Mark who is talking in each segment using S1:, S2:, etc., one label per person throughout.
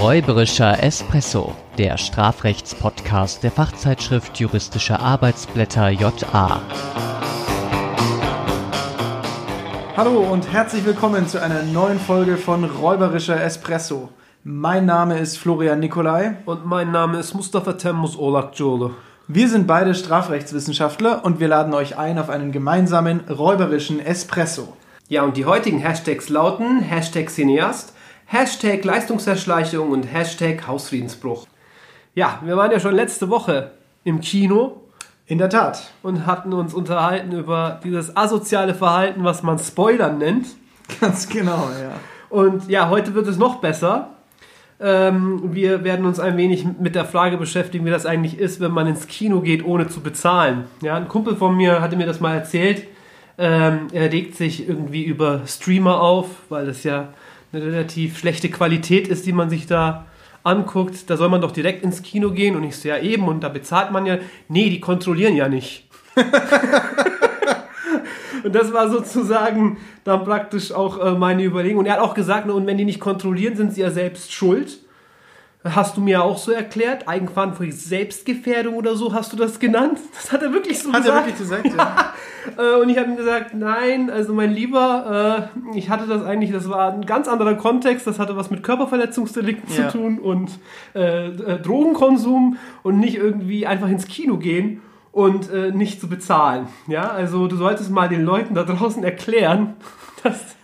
S1: Räuberischer Espresso, der Strafrechtspodcast der Fachzeitschrift Juristische Arbeitsblätter JA.
S2: Hallo und herzlich willkommen zu einer neuen Folge von Räuberischer Espresso. Mein Name ist Florian Nikolai.
S3: Und mein Name ist Mustafa Temmuz Olakjole.
S2: Wir sind beide Strafrechtswissenschaftler und wir laden euch ein auf einen gemeinsamen räuberischen Espresso.
S3: Ja, und die heutigen Hashtags lauten Hashtag Cineast, Hashtag Leistungserschleichung und Hashtag Hausfriedensbruch. Ja, wir waren ja schon letzte Woche im Kino
S2: In der Tat.
S3: und hatten uns unterhalten über dieses asoziale Verhalten, was man Spoilern nennt.
S2: Ganz genau, ja.
S3: Und ja, heute wird es noch besser. Ähm, wir werden uns ein wenig mit der Frage beschäftigen, wie das eigentlich ist, wenn man ins Kino geht, ohne zu bezahlen. Ja, ein Kumpel von mir hatte mir das mal erzählt. Ähm, er regt sich irgendwie über Streamer auf, weil das ja eine relativ schlechte Qualität ist, die man sich da anguckt. Da soll man doch direkt ins Kino gehen und ich so, ja eben, und da bezahlt man ja. Nee, die kontrollieren ja nicht. Und das war sozusagen dann praktisch auch äh, meine Überlegung. Und er hat auch gesagt, und wenn die nicht kontrollieren, sind sie ja selbst schuld. Hast du mir auch so erklärt? Eigenverantwortliche Selbstgefährdung oder so hast du das genannt? Das hat er wirklich so
S2: Hat er
S3: gesagt.
S2: wirklich gesagt, ja.
S3: Äh, und ich habe ihm gesagt, nein, also mein Lieber, äh, ich hatte das eigentlich, das war ein ganz anderer Kontext, das hatte was mit Körperverletzungsdelikten
S2: Ja.
S3: zu tun und äh, äh, Drogenkonsum und nicht irgendwie einfach ins Kino gehen und äh, nicht zu bezahlen. Ja, also du solltest mal den Leuten da draußen erklären, dass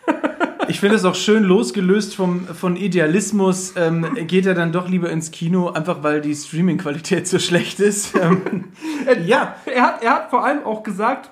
S2: Ich finde es auch schön losgelöst vom, von Idealismus, ähm, geht er dann doch lieber ins Kino, einfach weil die Streaming-Qualität so schlecht ist. Ähm, ja,
S3: er hat, er hat vor allem auch gesagt,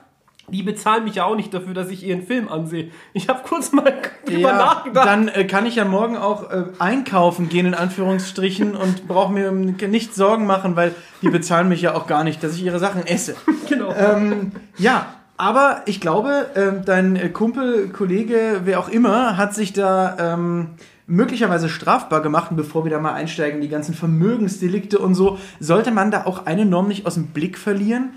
S3: die bezahlen mich ja auch nicht dafür, dass ich ihren Film ansehe. Ich habe kurz mal drüber
S2: ja
S3: nachgedacht.
S2: dann äh, kann ich ja morgen auch äh, einkaufen gehen, in Anführungsstrichen, und brauche mir nicht Sorgen machen, weil die bezahlen mich ja auch gar nicht, dass ich ihre Sachen esse.
S3: genau.
S2: Ähm, ja, aber ich glaube, ähm, dein äh, Kumpel, Kollege, wer auch immer, hat sich da ähm, möglicherweise strafbar gemacht. Und bevor wir da mal einsteigen, die ganzen Vermögensdelikte und so, sollte man da auch eine Norm nicht aus dem Blick verlieren,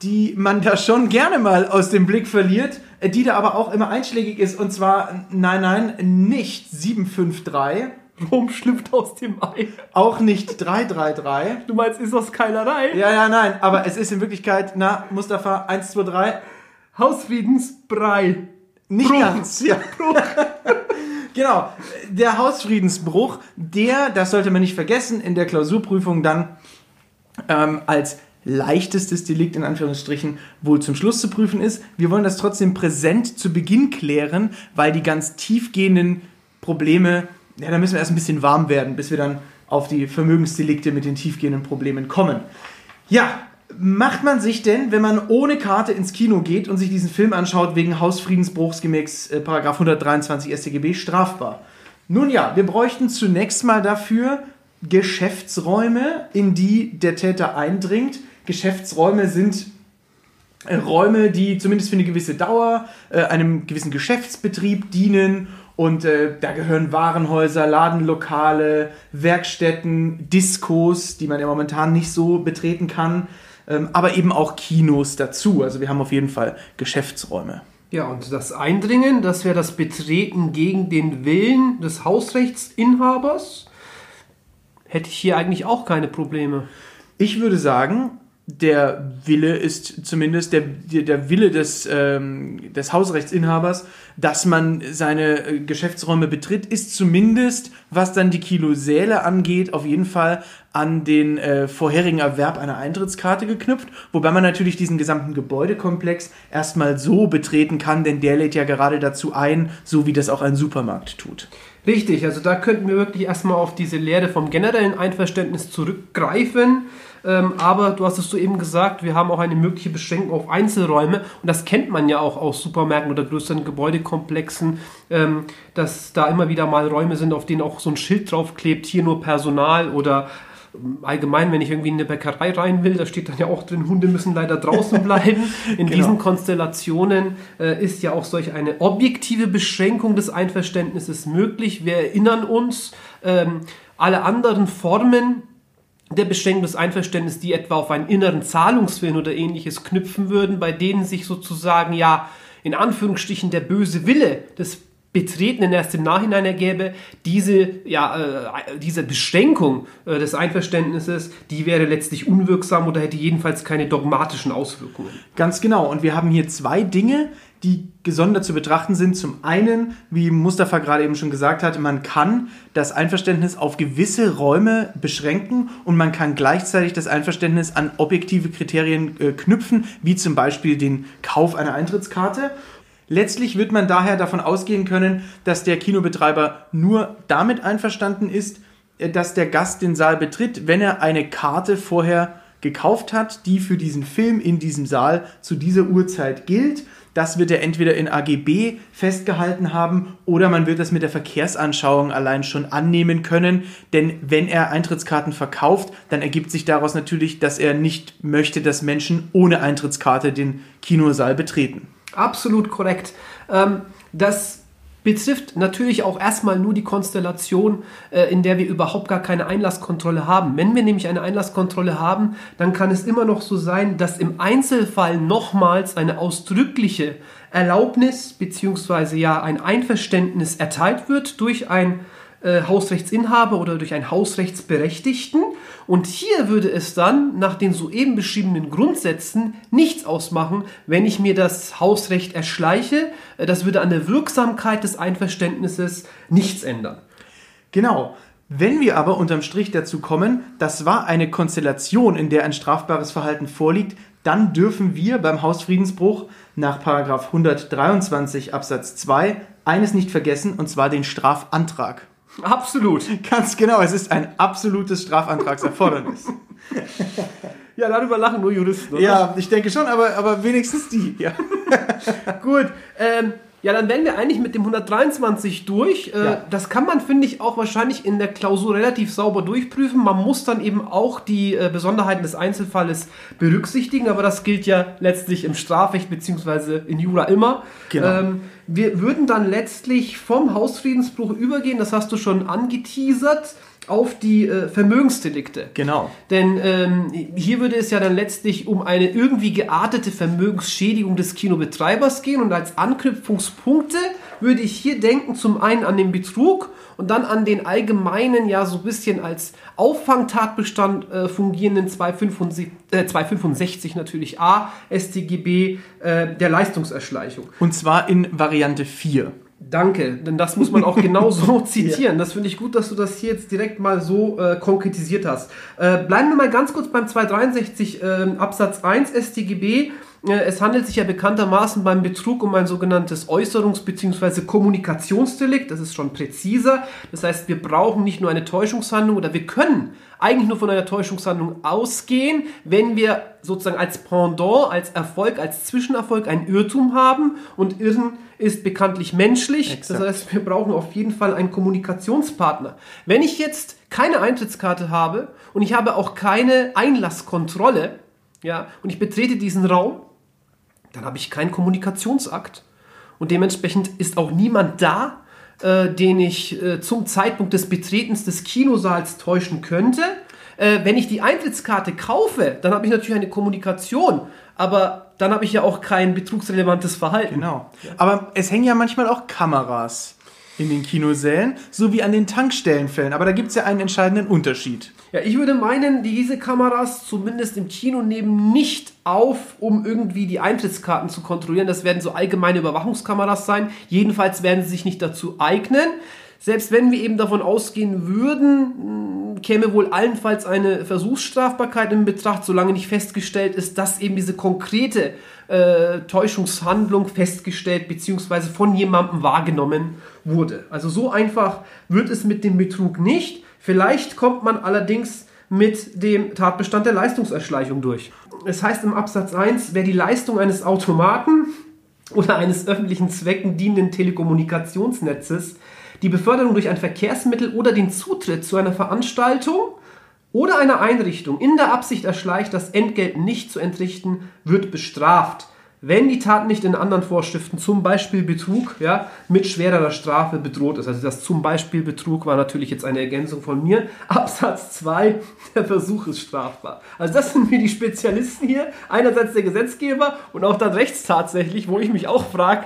S2: die man da schon gerne mal aus dem Blick verliert, äh, die da aber auch immer einschlägig ist. Und zwar, nein, nein, nicht 753,
S3: Rom schlüpft aus dem Ei.
S2: auch nicht 333.
S3: Du meinst, ist das Keilerei?
S2: Ja, ja, nein, aber es ist in Wirklichkeit, na, Mustafa, 1, 2, 3,
S3: Hausfriedensbrei.
S2: Nicht
S3: Bruch.
S2: ganz, ja. genau. Der Hausfriedensbruch, der, das sollte man nicht vergessen, in der Klausurprüfung dann ähm, als leichtestes Delikt in Anführungsstrichen wohl zum Schluss zu prüfen ist. Wir wollen das trotzdem präsent zu Beginn klären, weil die ganz tiefgehenden Probleme, ja, da müssen wir erst ein bisschen warm werden, bis wir dann auf die Vermögensdelikte mit den tiefgehenden Problemen kommen. Ja, macht man sich denn, wenn man ohne Karte ins Kino geht und sich diesen Film anschaut, wegen Hausfriedensbruchs gemäß äh, Paragraph 123 StGB strafbar? Nun ja, wir bräuchten zunächst mal dafür Geschäftsräume, in die der Täter eindringt. Geschäftsräume sind äh, Räume, die zumindest für eine gewisse Dauer äh, einem gewissen Geschäftsbetrieb dienen. Und äh, da gehören Warenhäuser, Ladenlokale, Werkstätten, Diskos, die man ja momentan nicht so betreten kann, aber eben auch Kinos dazu. Also wir haben auf jeden Fall Geschäftsräume.
S3: Ja, und das Eindringen, das wäre das Betreten gegen den Willen des Hausrechtsinhabers. Hätte ich hier eigentlich auch keine Probleme.
S2: Ich würde sagen, der Wille ist zumindest der, der, Wille des, ähm, des Hausrechtsinhabers, dass man seine äh, Geschäftsräume betritt, ist zumindest, was dann die Kilosäle angeht, auf jeden Fall an den äh, vorherigen Erwerb einer Eintrittskarte geknüpft, wobei man natürlich diesen gesamten Gebäudekomplex erstmal so betreten kann, denn der lädt ja gerade dazu ein, so wie das auch ein Supermarkt tut.
S3: Richtig, also da könnten wir wirklich erstmal auf diese Lehre vom generellen Einverständnis zurückgreifen. Ähm, aber du hast es so eben gesagt, wir haben auch eine mögliche Beschränkung auf Einzelräume. Und das kennt man ja auch aus Supermärkten oder größeren Gebäudekomplexen, ähm, dass da immer wieder mal Räume sind, auf denen auch so ein Schild draufklebt, hier nur Personal oder ähm, allgemein, wenn ich irgendwie in eine Bäckerei rein will, da steht dann ja auch drin, Hunde müssen leider draußen bleiben. In
S2: Genau.
S3: diesen Konstellationen äh, ist ja auch solch eine objektive Beschränkung des Einverständnisses möglich. Wir erinnern uns, ähm, alle anderen Formen der Beschränkung des Einverständnisses, die etwa auf einen inneren Zahlungswillen oder ähnliches knüpfen würden, bei denen sich sozusagen ja in Anführungsstrichen der böse Wille des Betreten erst im Nachhinein ergäbe, diese, ja, äh, diese Beschränkung äh, des Einverständnisses, die wäre letztlich unwirksam oder hätte jedenfalls keine dogmatischen Auswirkungen.
S2: Ganz genau. Und wir haben hier zwei Dinge, die gesondert zu betrachten sind. Zum einen, wie Mustafa gerade eben schon gesagt hat, man kann das Einverständnis auf gewisse Räume beschränken und man kann gleichzeitig das Einverständnis an objektive Kriterien äh, knüpfen, wie zum Beispiel den Kauf einer Eintrittskarte. Letztlich wird man daher davon ausgehen können, dass der Kinobetreiber nur damit einverstanden ist, äh, dass der Gast den Saal betritt, wenn er eine Karte vorher gekauft hat, die für diesen Film in diesem Saal zu dieser Uhrzeit gilt. Das wird er entweder in AGB festgehalten haben oder man wird das mit der Verkehrsanschauung allein schon annehmen können. Denn wenn er Eintrittskarten verkauft, dann ergibt sich daraus natürlich, dass er nicht möchte, dass Menschen ohne Eintrittskarte den Kinosaal betreten.
S3: Absolut korrekt. Ähm, das betrifft natürlich auch erstmal nur die Konstellation, äh, in der wir überhaupt gar keine Einlasskontrolle haben. Wenn wir nämlich eine Einlasskontrolle haben, dann kann es immer noch so sein, dass im Einzelfall nochmals eine ausdrückliche Erlaubnis bzw. ja ein Einverständnis erteilt wird durch ein äh, Hausrechtsinhaber oder durch einen Hausrechtsberechtigten. Und hier würde es dann nach den soeben beschriebenen Grundsätzen nichts ausmachen, wenn ich mir das Hausrecht erschleiche. Äh, das würde an der Wirksamkeit des Einverständnisses nichts ändern.
S2: Genau. Wenn wir aber unterm Strich dazu kommen, das war eine Konstellation, in der ein strafbares Verhalten vorliegt, dann dürfen wir beim Hausfriedensbruch nach 123 Absatz 2 eines nicht vergessen, und zwar den Strafantrag.
S3: Absolut.
S2: Ganz genau, es ist ein absolutes Strafantragserfordernis.
S3: ja, darüber lachen nur Juristen,
S2: oder? Ja, ich denke schon, aber, aber wenigstens die. Ja.
S3: Gut, ähm, ja, dann wären wir eigentlich mit dem 123 durch. Äh, ja. Das kann man, finde ich, auch wahrscheinlich in der Klausur relativ sauber durchprüfen. Man muss dann eben auch die äh, Besonderheiten des Einzelfalles berücksichtigen, aber das gilt ja letztlich im Strafrecht bzw. in Jura immer. Genau. Ähm, wir würden dann letztlich vom Hausfriedensbruch übergehen, das hast du schon angeteasert auf die äh, Vermögensdelikte.
S2: Genau.
S3: Denn ähm, hier würde es ja dann letztlich um eine irgendwie geartete Vermögensschädigung des Kinobetreibers gehen und als Anknüpfungspunkte würde ich hier denken zum einen an den Betrug und dann an den allgemeinen, ja so ein bisschen als Auffangtatbestand äh, fungierenden 265, äh, 265 natürlich A StGB äh, der Leistungserschleichung.
S2: Und zwar in Variante 4.
S3: Danke, denn das muss man auch genau so zitieren. Das finde ich gut, dass du das hier jetzt direkt mal so äh, konkretisiert hast. Äh, bleiben wir mal ganz kurz beim 263 äh, Absatz 1 StGB. Äh, es handelt sich ja bekanntermaßen beim Betrug um ein sogenanntes Äußerungs- bzw. Kommunikationsdelikt. Das ist schon präziser. Das heißt, wir brauchen nicht nur eine Täuschungshandlung oder wir können eigentlich nur von einer Täuschungshandlung ausgehen, wenn wir sozusagen als Pendant, als Erfolg, als Zwischenerfolg einen Irrtum haben. Und Irren ist bekanntlich menschlich. Exakt. Das heißt, wir brauchen auf jeden Fall einen Kommunikationspartner. Wenn ich jetzt keine Eintrittskarte habe und ich habe auch keine Einlasskontrolle, ja, und ich betrete diesen Raum, dann habe ich keinen Kommunikationsakt. Und dementsprechend ist auch niemand da, äh, den ich äh, zum Zeitpunkt des Betretens des Kinosaals täuschen könnte. Äh, wenn ich die Eintrittskarte kaufe, dann habe ich natürlich eine Kommunikation, aber dann habe ich ja auch kein betrugsrelevantes Verhalten.
S2: Genau. Aber es hängen ja manchmal auch Kameras in den Kinosälen, so wie an den Tankstellenfällen. Aber da gibt es ja einen entscheidenden Unterschied.
S3: Ja, ich würde meinen, diese Kameras zumindest im Kino nehmen nicht auf, um irgendwie die Eintrittskarten zu kontrollieren. Das werden so allgemeine Überwachungskameras sein. Jedenfalls werden sie sich nicht dazu eignen. Selbst wenn wir eben davon ausgehen würden, käme wohl allenfalls eine Versuchsstrafbarkeit in Betracht, solange nicht festgestellt ist, dass eben diese konkrete äh, Täuschungshandlung festgestellt bzw. von jemandem wahrgenommen wurde. Also so einfach wird es mit dem Betrug nicht. Vielleicht kommt man allerdings mit dem Tatbestand der Leistungserschleichung durch. Es heißt im Absatz 1, wer die Leistung eines Automaten oder eines öffentlichen Zwecken dienenden Telekommunikationsnetzes, die Beförderung durch ein Verkehrsmittel oder den Zutritt zu einer Veranstaltung oder einer Einrichtung in der Absicht erschleicht, das Entgelt nicht zu entrichten, wird bestraft wenn die Tat nicht in anderen Vorschriften, zum Beispiel Betrug, ja, mit schwererer Strafe bedroht ist. Also das zum Beispiel Betrug war natürlich jetzt eine Ergänzung von mir. Absatz 2, der Versuch ist strafbar. Also das sind mir die Spezialisten hier. Einerseits der Gesetzgeber und auch dann rechts tatsächlich, wo ich mich auch frage,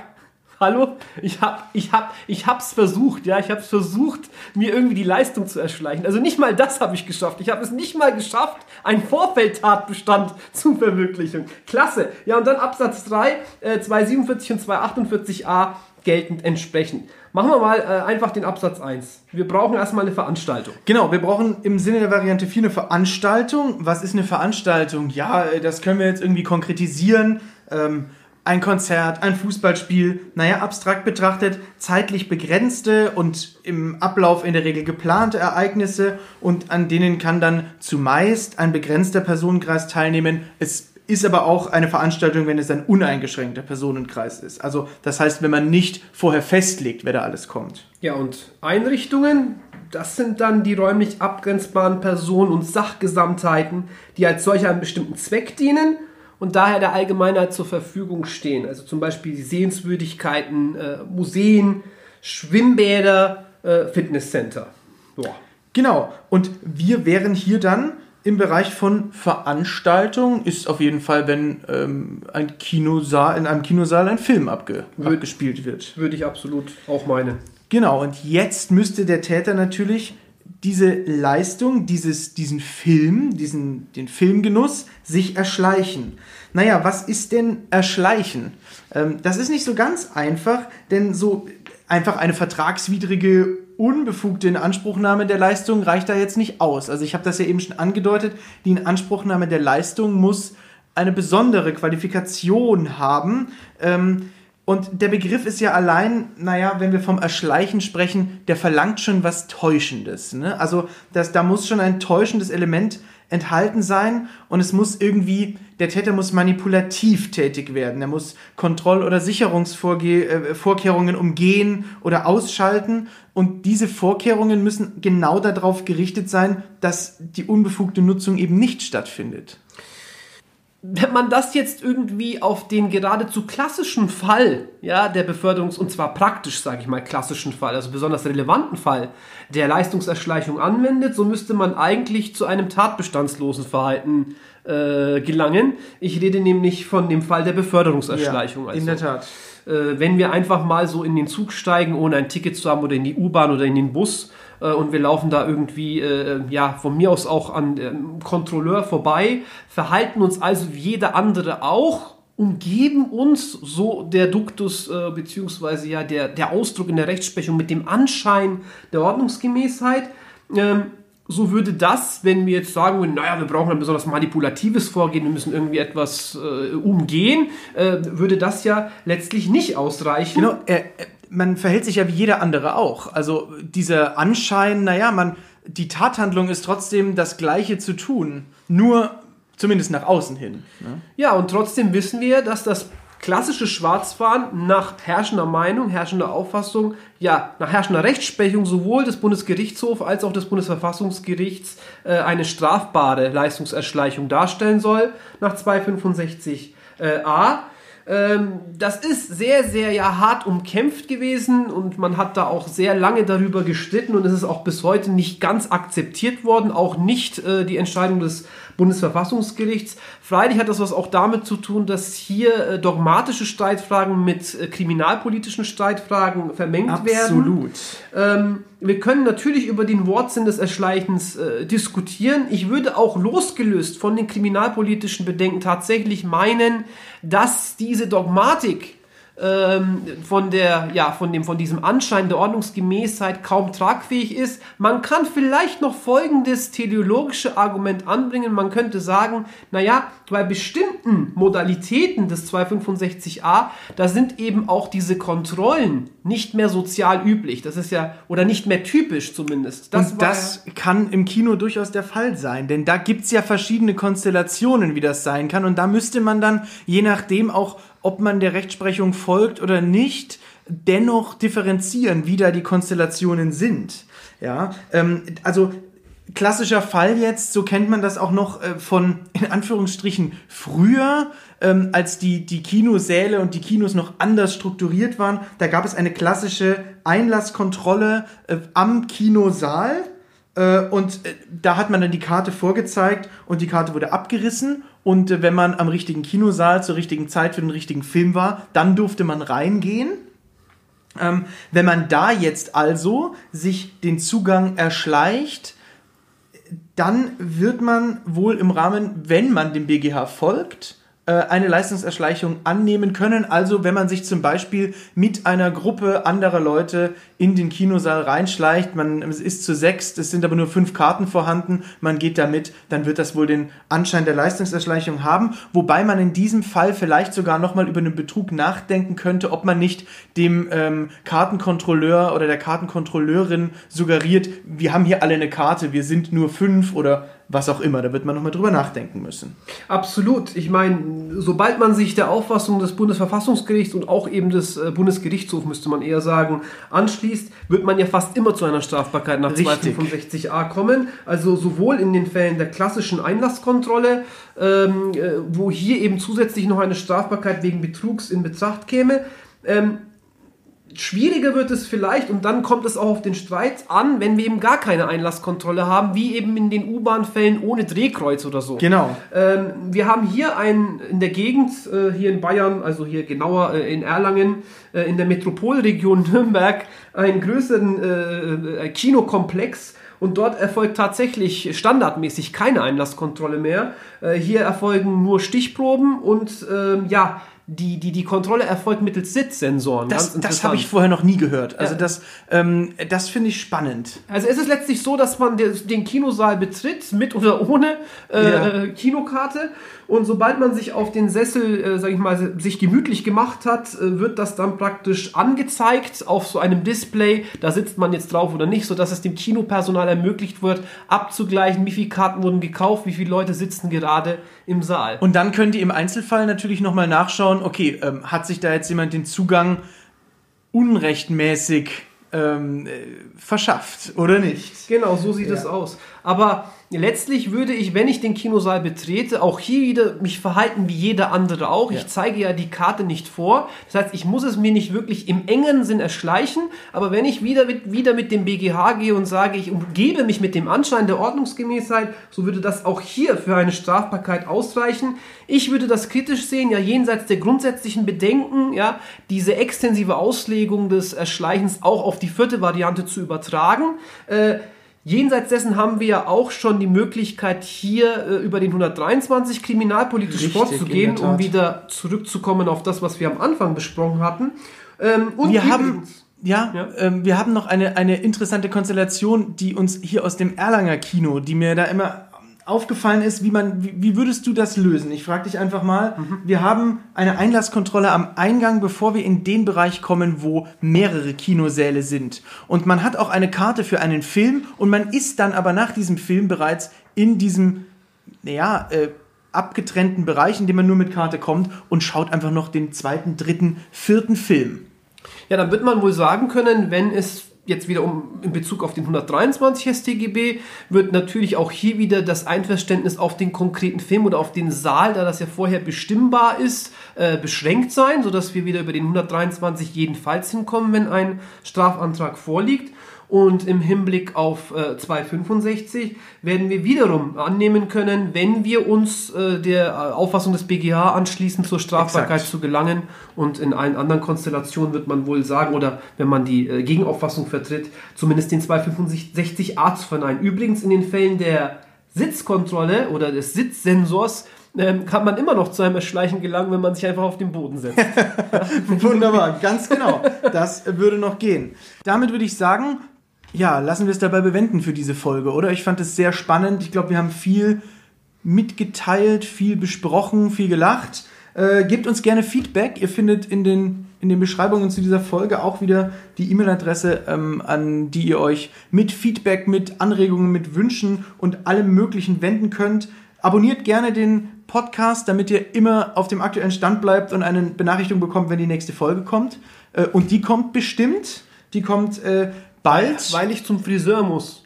S3: Hallo? Ich hab, ich hab, ich hab's versucht, ja. Ich hab's versucht, mir irgendwie die Leistung zu erschleichen. Also nicht mal das habe ich geschafft. Ich habe es nicht mal geschafft, einen Vorfeldtatbestand zu verwirklichen. Klasse. Ja, und dann Absatz 3, äh, 247 und 248a geltend entsprechend. Machen wir mal äh, einfach den Absatz 1. Wir brauchen erstmal eine Veranstaltung.
S2: Genau, wir brauchen im Sinne der Variante 4 eine Veranstaltung. Was ist eine Veranstaltung? Ja, äh, das können wir jetzt irgendwie konkretisieren. Ähm, ein Konzert, ein Fußballspiel, naja, abstrakt betrachtet, zeitlich begrenzte und im Ablauf in der Regel geplante Ereignisse und an denen kann dann zumeist ein begrenzter Personenkreis teilnehmen. Es ist aber auch eine Veranstaltung, wenn es ein uneingeschränkter Personenkreis ist. Also das heißt, wenn man nicht vorher festlegt, wer da alles kommt.
S3: Ja, und Einrichtungen, das sind dann die räumlich abgrenzbaren Personen und Sachgesamtheiten, die als solche einem bestimmten Zweck dienen und daher der Allgemeinheit zur Verfügung stehen. Also zum Beispiel die Sehenswürdigkeiten, äh, Museen, Schwimmbäder, äh, Fitnesscenter.
S2: Ja. Genau. Und wir wären hier dann im Bereich von Veranstaltung ist auf jeden Fall, wenn ähm, ein Kinosaal, in einem Kinosaal ein Film abge Würde, abgespielt wird.
S3: Würde ich absolut auch meinen.
S2: Genau, und jetzt müsste der Täter natürlich diese Leistung, dieses, diesen Film, diesen, den Filmgenuss sich erschleichen. Naja, was ist denn erschleichen? Ähm, das ist nicht so ganz einfach, denn so einfach eine vertragswidrige, unbefugte Inanspruchnahme der Leistung reicht da jetzt nicht aus. Also ich habe das ja eben schon angedeutet, die Inanspruchnahme der Leistung muss eine besondere Qualifikation haben. Ähm, und der Begriff ist ja allein, naja, wenn wir vom Erschleichen sprechen, der verlangt schon was Täuschendes. Ne? Also das, da muss schon ein täuschendes Element enthalten sein und es muss irgendwie, der Täter muss manipulativ tätig werden. Er muss Kontroll- oder Sicherungsvorkehrungen äh, umgehen oder ausschalten und diese Vorkehrungen müssen genau darauf gerichtet sein, dass die unbefugte Nutzung eben nicht stattfindet
S3: wenn man das jetzt irgendwie auf den geradezu klassischen Fall, ja, der Beförderungs- und zwar praktisch, sage ich mal, klassischen Fall, also besonders relevanten Fall der Leistungserschleichung anwendet, so müsste man eigentlich zu einem tatbestandslosen Verhalten äh, gelangen. Ich rede nämlich von dem Fall der Beförderungserschleichung.
S2: Ja, in also, der Tat.
S3: Äh, wenn wir einfach mal so in den Zug steigen, ohne ein Ticket zu haben oder in die U-Bahn oder in den Bus äh, und wir laufen da irgendwie, äh, ja, von mir aus auch an dem Kontrolleur vorbei, verhalten uns also wie jeder andere auch, umgeben uns so der Duktus äh, beziehungsweise ja der, der Ausdruck in der Rechtsprechung mit dem Anschein der Ordnungsgemäßheit. Ähm, so würde das, wenn wir jetzt sagen würden, naja, wir brauchen ein besonders manipulatives Vorgehen, wir müssen irgendwie etwas äh, umgehen, äh, würde das ja letztlich nicht ausreichen.
S2: Genau, äh, man verhält sich ja wie jeder andere auch. Also dieser Anschein, naja, man, die Tathandlung ist trotzdem das Gleiche zu tun, nur zumindest nach außen hin.
S3: Ne? Ja, und trotzdem wissen wir, dass das klassische Schwarzfahren nach herrschender Meinung, herrschender Auffassung, ja, nach herrschender Rechtsprechung sowohl des Bundesgerichtshofs als auch des Bundesverfassungsgerichts äh, eine strafbare Leistungserschleichung darstellen soll, nach 265a. Äh, ähm, das ist sehr, sehr ja hart umkämpft gewesen und man hat da auch sehr lange darüber gestritten und es ist auch bis heute nicht ganz akzeptiert worden, auch nicht äh, die Entscheidung des Bundesverfassungsgerichts. Freilich hat das was auch damit zu tun, dass hier äh, dogmatische Streitfragen mit äh, kriminalpolitischen Streitfragen vermengt
S2: Absolut.
S3: werden. Absolut. Ähm, wir können natürlich über den Wortsinn des Erschleichens äh, diskutieren. Ich würde auch losgelöst von den kriminalpolitischen Bedenken tatsächlich meinen, dass diese Dogmatik ähm, von der, ja, von dem, von diesem Anschein der Ordnungsgemäßheit kaum tragfähig ist. Man kann vielleicht noch folgendes teleologische Argument anbringen. Man könnte sagen, naja, bei bestimmten Modalitäten des 265a, da sind eben auch diese Kontrollen nicht mehr sozial üblich. Das ist ja, oder nicht mehr typisch zumindest.
S2: Das Und das ja kann im Kino durchaus der Fall sein, denn da gibt es ja verschiedene Konstellationen, wie das sein kann. Und da müsste man dann, je nachdem auch ob man der Rechtsprechung folgt oder nicht, dennoch differenzieren, wie da die Konstellationen sind. Ja, ähm, also klassischer Fall jetzt, so kennt man das auch noch äh, von, in Anführungsstrichen, früher, ähm, als die, die Kinosäle und die Kinos noch anders strukturiert waren. Da gab es eine klassische Einlasskontrolle äh, am Kinosaal. Äh, und äh, da hat man dann die Karte vorgezeigt und die Karte wurde abgerissen und äh, wenn man am richtigen Kinosaal zur richtigen Zeit für den richtigen Film war, dann durfte man reingehen. Ähm, wenn man da jetzt also sich den Zugang erschleicht, dann wird man wohl im Rahmen, wenn man dem BGH folgt, eine Leistungserschleichung annehmen können. Also wenn man sich zum Beispiel mit einer Gruppe anderer Leute in den Kinosaal reinschleicht, man ist zu sechs, es sind aber nur fünf Karten vorhanden, man geht da mit, dann wird das wohl den Anschein der Leistungserschleichung haben, wobei man in diesem Fall vielleicht sogar nochmal über einen Betrug nachdenken könnte, ob man nicht dem ähm, Kartenkontrolleur oder der Kartenkontrolleurin suggeriert, wir haben hier alle eine Karte, wir sind nur fünf oder was auch immer. Da wird man nochmal drüber nachdenken müssen.
S3: Absolut. Ich meine, sobald man sich der Auffassung des Bundesverfassungsgerichts und auch eben des äh, Bundesgerichtshofs, müsste man eher sagen, anschließt, wird man ja fast immer zu einer Strafbarkeit nach
S2: Richtig.
S3: 265a kommen. Also sowohl in den Fällen der klassischen Einlasskontrolle, ähm, äh, wo hier eben zusätzlich noch eine Strafbarkeit wegen Betrugs in Betracht käme, ähm, Schwieriger wird es vielleicht, und dann kommt es auch auf den Streit an, wenn wir eben gar keine Einlasskontrolle haben, wie eben in den U-Bahn-Fällen ohne Drehkreuz oder so.
S2: Genau.
S3: Ähm, wir haben hier ein, in der Gegend, äh, hier in Bayern, also hier genauer äh, in Erlangen, äh, in der Metropolregion Nürnberg, einen größeren äh, äh, Kinokomplex. Und dort erfolgt tatsächlich standardmäßig keine Einlasskontrolle mehr. Äh, hier erfolgen nur Stichproben und ähm, ja, die, die, die Kontrolle erfolgt mittels Sitzsensoren.
S2: Das, das habe ich vorher noch nie gehört. Also
S3: Ja.
S2: das, ähm, das finde ich spannend.
S3: Also es ist letztlich so, dass man den Kinosaal betritt, mit oder ohne äh,
S2: Ja.
S3: äh, Kinokarte. Und sobald man sich auf den Sessel, äh, sag ich mal, sich gemütlich gemacht hat, äh, wird das dann praktisch angezeigt auf so einem Display. Da sitzt man jetzt drauf oder nicht, sodass es dem Kinopersonal ermöglicht wird, abzugleichen, wie viele Karten wurden gekauft, wie viele Leute sitzen gerade im Saal.
S2: Und dann könnt ihr im Einzelfall natürlich nochmal nachschauen, okay, ähm, hat sich da jetzt jemand den Zugang unrechtmäßig ähm, äh, verschafft oder nicht?
S3: Genau, so sieht es aus. Aber letztlich würde ich, wenn ich den Kinosaal betrete, auch hier wieder mich verhalten wie jeder andere auch.
S2: Ja.
S3: Ich zeige ja die Karte nicht vor. Das heißt, ich muss es mir nicht wirklich im engen Sinn erschleichen. Aber wenn ich wieder mit, wieder mit dem BGH gehe und sage, ich umgebe mich mit dem Anschein der Ordnungsgemäßheit, so würde das auch hier für eine Strafbarkeit ausreichen. Ich würde das kritisch sehen, ja, jenseits der grundsätzlichen Bedenken, ja, diese extensive Auslegung des Erschleichens auch auf die vierte Variante zu übertragen. Äh, Jenseits dessen haben wir ja auch schon die Möglichkeit, hier äh, über den 123 kriminalpolitisch
S2: Richtig,
S3: vorzugehen, um wieder zurückzukommen auf das, was wir am Anfang besprochen hatten. Ähm, und
S2: Wir haben, ja,
S3: Ja.
S2: Ähm, wir haben noch eine, eine interessante Konstellation, die uns hier aus dem Erlanger Kino, die mir da immer aufgefallen ist, wie man, wie, wie würdest du das lösen? Ich frage dich einfach mal. Wir haben eine Einlasskontrolle am Eingang, bevor wir in den Bereich kommen, wo mehrere Kinosäle sind. Und man hat auch eine Karte für einen Film und man ist dann aber nach diesem Film bereits in diesem, naja, äh, abgetrennten Bereich, in dem man nur mit Karte kommt und schaut einfach noch den zweiten, dritten, vierten Film.
S3: Ja, dann wird man wohl sagen können, wenn es jetzt wieder um in Bezug auf den 123 StGB wird natürlich auch hier wieder das Einverständnis auf den konkreten Film oder auf den Saal, da das ja vorher bestimmbar ist, äh, beschränkt sein, sodass wir wieder über den 123 jedenfalls hinkommen, wenn ein Strafantrag vorliegt. Und im Hinblick auf äh, 265 werden wir wiederum annehmen können, wenn wir uns äh, der äh, Auffassung des BGH anschließen, zur Strafbarkeit
S2: Exakt.
S3: zu gelangen. Und in allen anderen Konstellationen wird man wohl sagen, oder wenn man die äh, Gegenauffassung vertritt, zumindest den 265a zu verneinen. Übrigens in den Fällen der Sitzkontrolle oder des Sitzsensors ähm, kann man immer noch zu einem Erschleichen gelangen, wenn man sich einfach auf den Boden setzt.
S2: Wunderbar, ganz genau. Das würde noch gehen. Damit würde ich sagen, ja, lassen wir es dabei bewenden für diese Folge, oder? Ich fand es sehr spannend. Ich glaube, wir haben viel mitgeteilt, viel besprochen, viel gelacht. Äh, gebt uns gerne Feedback. Ihr findet in den, in den Beschreibungen zu dieser Folge auch wieder die E-Mail-Adresse, ähm, an die ihr euch mit Feedback, mit Anregungen, mit Wünschen und allem Möglichen wenden könnt. Abonniert gerne den Podcast, damit ihr immer auf dem aktuellen Stand bleibt und eine Benachrichtigung bekommt, wenn die nächste Folge kommt. Äh, und die kommt bestimmt. Die kommt äh, bald.
S3: Weil ich zum Friseur muss.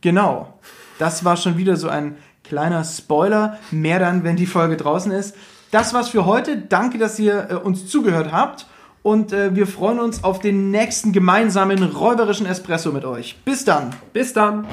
S2: Genau. Das war schon wieder so ein kleiner Spoiler. Mehr dann, wenn die Folge draußen ist. Das war's für heute. Danke, dass ihr äh, uns zugehört habt. Und äh, wir freuen uns auf den nächsten gemeinsamen räuberischen Espresso mit euch. Bis dann.
S3: Bis dann.